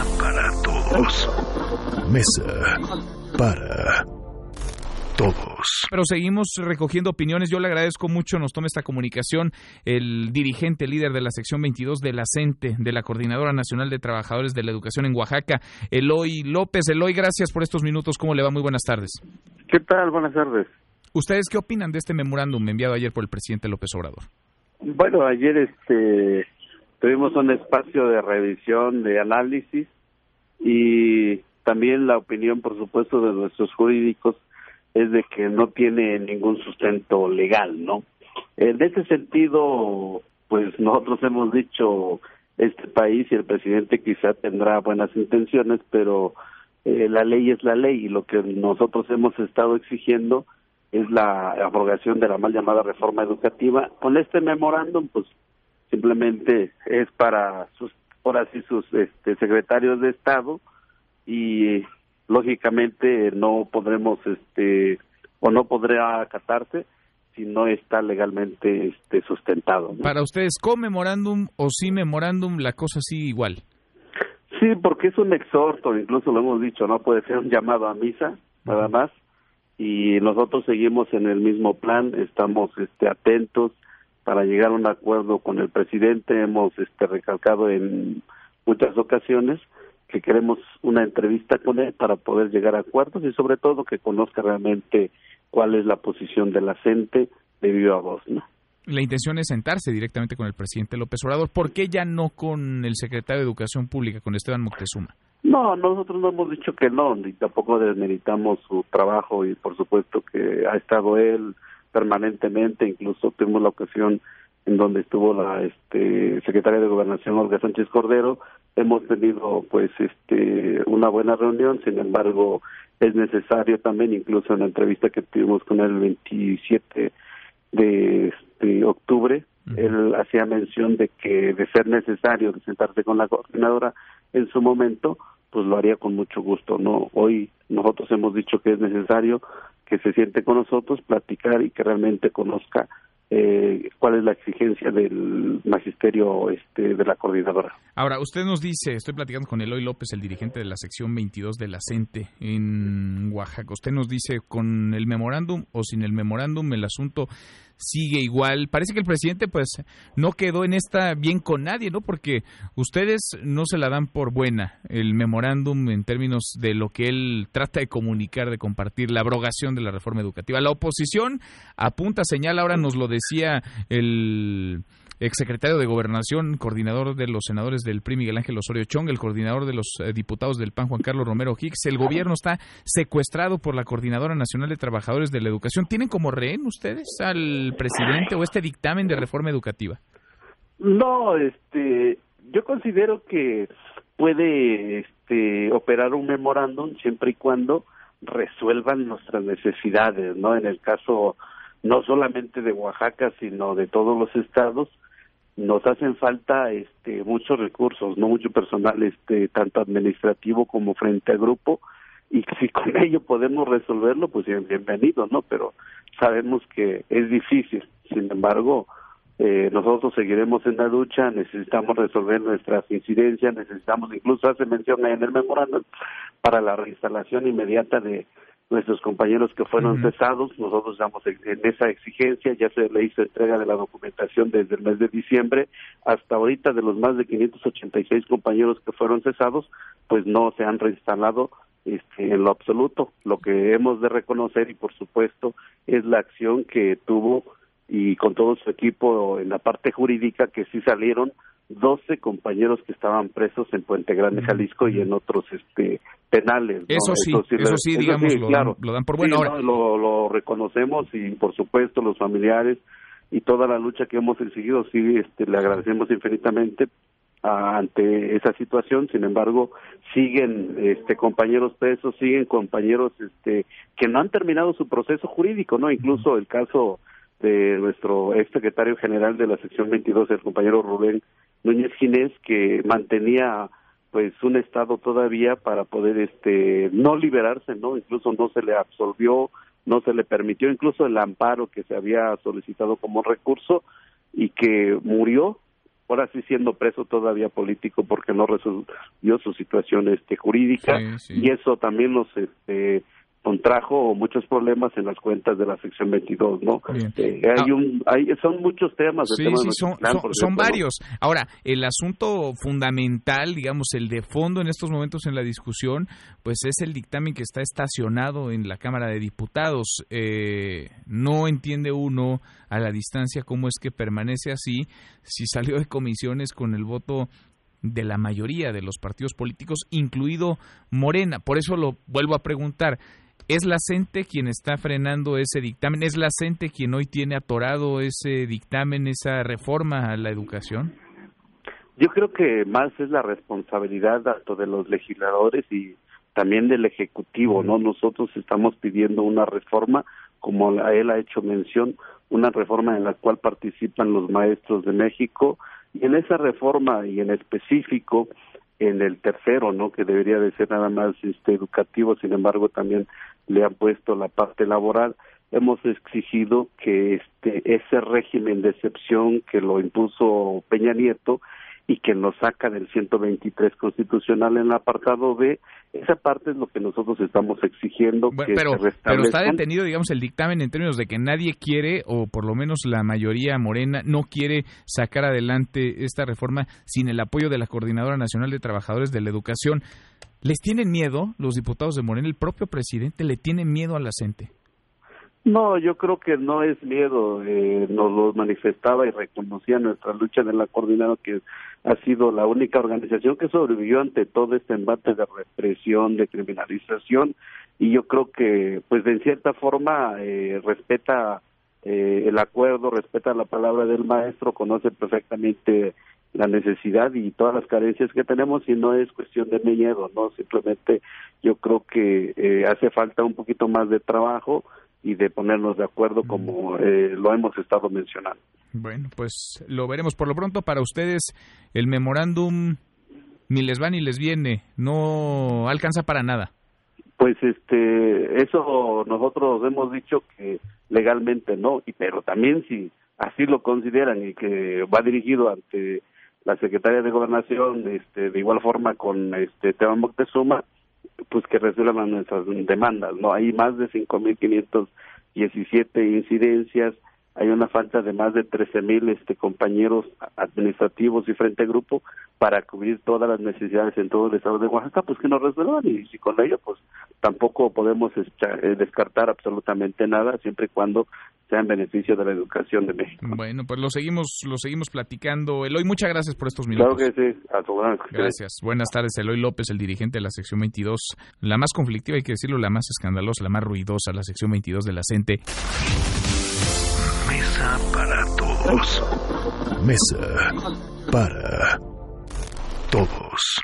Mesa para todos. Mesa para todos. Pero seguimos recogiendo opiniones. Yo le agradezco mucho, nos toma esta comunicación el dirigente líder de la sección 22 de la CENTE, de la Coordinadora Nacional de Trabajadores de la Educación en Oaxaca, Eloy López. Eloy, gracias por estos minutos. ¿Cómo le va? Muy buenas tardes. ¿Qué tal? Buenas tardes. ¿Ustedes qué opinan de este memorándum enviado ayer por el presidente López Obrador? Bueno, ayer este tuvimos un espacio de revisión, de análisis y también la opinión, por supuesto, de nuestros jurídicos es de que no tiene ningún sustento legal, ¿no? En ese sentido, pues nosotros hemos dicho, este país y el presidente quizá tendrá buenas intenciones, pero eh, la ley es la ley y lo que nosotros hemos estado exigiendo es la abrogación de la mal llamada reforma educativa. Con este memorándum, pues simplemente es para sus, ahora sí, sus este, secretarios de Estado y lógicamente no podremos este o no podrá acatarse si no está legalmente este sustentado. Para ustedes, ¿con memorándum o sin memorándum la cosa sigue igual? Sí, porque es un exhorto, incluso lo hemos dicho, no puede ser un llamado a misa, nada más. Y nosotros seguimos en el mismo plan, estamos este atentos para llegar a un acuerdo con el presidente, hemos este recalcado en muchas ocasiones que queremos una entrevista con él para poder llegar a acuerdos y sobre todo que conozca realmente cuál es la posición de la gente de viva voz, ¿no? La intención es sentarse directamente con el presidente López Obrador. ¿Por qué ya no con el secretario de Educación Pública, con Esteban Moctezuma? No, nosotros no hemos dicho que no, ni tampoco desmeritamos su trabajo y por supuesto que ha estado él permanentemente, incluso tuvimos la ocasión en donde estuvo la este, secretaria de Gobernación Olga Sánchez Cordero, hemos tenido pues este una buena reunión, sin embargo es necesario también, incluso en la entrevista que tuvimos con él el 27 de este, octubre, él hacía mención de que de ser necesario sentarse con la coordinadora en su momento, pues lo haría con mucho gusto. No, hoy nosotros hemos dicho que es necesario que se siente con nosotros, platicar y que realmente conozca eh, cuál es la exigencia del magisterio este, de la coordinadora. Ahora, usted nos dice, estoy platicando con Eloy López, el dirigente de la sección 22 de la CENTE en Oaxaca. Usted nos dice, con el memorándum o sin el memorándum, el asunto sigue igual. Parece que el presidente pues no quedó en esta bien con nadie, ¿no? Porque ustedes no se la dan por buena el memorándum en términos de lo que él trata de comunicar, de compartir, la abrogación de la reforma educativa. La oposición apunta, señala, ahora nos lo decía el exsecretario de Gobernación, coordinador de los senadores del PRI, Miguel Ángel Osorio Chong, el coordinador de los eh, diputados del PAN, Juan Carlos Romero Hicks. El gobierno está secuestrado por la Coordinadora Nacional de Trabajadores de la Educación. ¿Tienen como rehén ustedes al presidente o este dictamen de reforma educativa? No, este, yo considero que puede este, operar un memorándum siempre y cuando resuelvan nuestras necesidades, ¿no? En el caso no solamente de Oaxaca, sino de todos los estados, nos hacen falta este muchos recursos, no mucho personal este tanto administrativo como frente al grupo y si con ello podemos resolverlo pues bienvenido, ¿no? Pero sabemos que es difícil. Sin embargo, eh, nosotros seguiremos en la lucha, necesitamos resolver nuestras incidencias, necesitamos, incluso hace mención en el memorándum, para la reinstalación inmediata de nuestros compañeros que fueron cesados, nosotros estamos en, esa exigencia, ya se le hizo entrega de la documentación desde el mes de diciembre, hasta ahorita de los más de 586 compañeros que fueron cesados, pues no se han reinstalado este, en lo absoluto. Lo que hemos de reconocer y por supuesto es la acción que tuvo y con todo su equipo en la parte jurídica que sí salieron 12 compañeros que estaban presos en Puente Grande, Jalisco y en otros este penales. Eso, sí, eso, sí, digamos, lo, claro. lo, dan, por bueno. ahora. lo, lo, reconocemos y por supuesto los familiares y toda la lucha que hemos seguido, sí, este, le agradecemos infinitamente ante esa situación. Sin embargo, siguen este, compañeros presos, siguen compañeros este, que no han terminado su proceso jurídico, no, incluso el caso de nuestro ex secretario general de la sección 22, el compañero Rubén Núñez Ginés, que mantenía pues un estado todavía para poder este no liberarse, ¿no? Incluso no se le absolvió, no se le permitió incluso el amparo que se había solicitado como recurso y que murió ahora sí siendo preso todavía político porque no resolvió su situación este jurídica y eso también nos este contrajo muchos problemas en las cuentas de la sección 22, ¿no? Eh, hay ah. un, hay, son muchos temas. Sí, sí, son, son, varios. Ahora, el asunto fundamental, digamos, el de fondo en estos momentos en la discusión, pues es el dictamen que está estacionado en la Cámara de Diputados. Eh, no entiende uno a la distancia cómo es que permanece así si salió de comisiones con el voto de la mayoría de los partidos políticos, incluido Morena. Por eso lo vuelvo a preguntar. ¿Es la CENTE quien está frenando ese dictamen? ¿Es la CENTE quien hoy tiene atorado ese dictamen, esa reforma a la educación? Yo creo que más es la responsabilidad tanto de los legisladores y también del Ejecutivo, ¿no? Nosotros estamos pidiendo una reforma, como él ha hecho mención, una reforma en la cual participan los maestros de México, y en esa reforma y en específico en el tercero, ¿no? Que debería de ser nada más este educativo, sin embargo también le han puesto la parte laboral. Hemos exigido que este ese régimen de excepción que lo impuso Peña Nieto y que nos saca del 123 constitucional en el apartado B, esa parte es lo que nosotros estamos exigiendo. que pero, pero está detenido, digamos, el dictamen en términos de que nadie quiere, o por lo menos la mayoría morena, no quiere sacar adelante esta reforma sin el apoyo de la Coordinadora Nacional de Trabajadores de la Educación. ¿Les tienen miedo los diputados de Morena? ¿El propio presidente le tiene miedo a la gente? No, yo creo que no es miedo. Eh, nos lo manifestaba y reconocía nuestra lucha de la coordinadora que ha sido la única organización que sobrevivió ante todo este embate de represión, de criminalización y yo creo que, pues, de cierta forma eh, respeta eh, el acuerdo, respeta la palabra del maestro, conoce perfectamente la necesidad y todas las carencias que tenemos y no es cuestión de miedo, no simplemente yo creo que eh, hace falta un poquito más de trabajo y de ponernos de acuerdo como eh, lo hemos estado mencionando. Bueno, pues lo veremos. Por lo pronto, para ustedes, el memorándum ni les va ni les viene, no alcanza para nada. Pues este, eso nosotros hemos dicho que legalmente no, y pero también si así lo consideran y que va dirigido ante la Secretaría de Gobernación, este, de igual forma con este Teban Moctezuma, pues que resuelvan nuestras demandas, ¿no? Hay más de 5.517 incidencias, hay una falta de más de 13.000 este, compañeros administrativos y frente grupo para cubrir todas las necesidades en todo el estado de Oaxaca, pues que nos resuelvan y, si con ello pues tampoco podemos eh, descartar absolutamente nada siempre y cuando sea en beneficio de la educación de México. Bueno, pues lo seguimos lo seguimos platicando. Eloy, muchas gracias por estos minutos. Claro que sí, a tu Gracias. Buenas tardes, Eloy López, el dirigente de la sección 22, la más conflictiva, hay que decirlo, la más escandalosa, la más ruidosa, la sección 22 de la CENTE. Mesa para todos. Mesa para todos.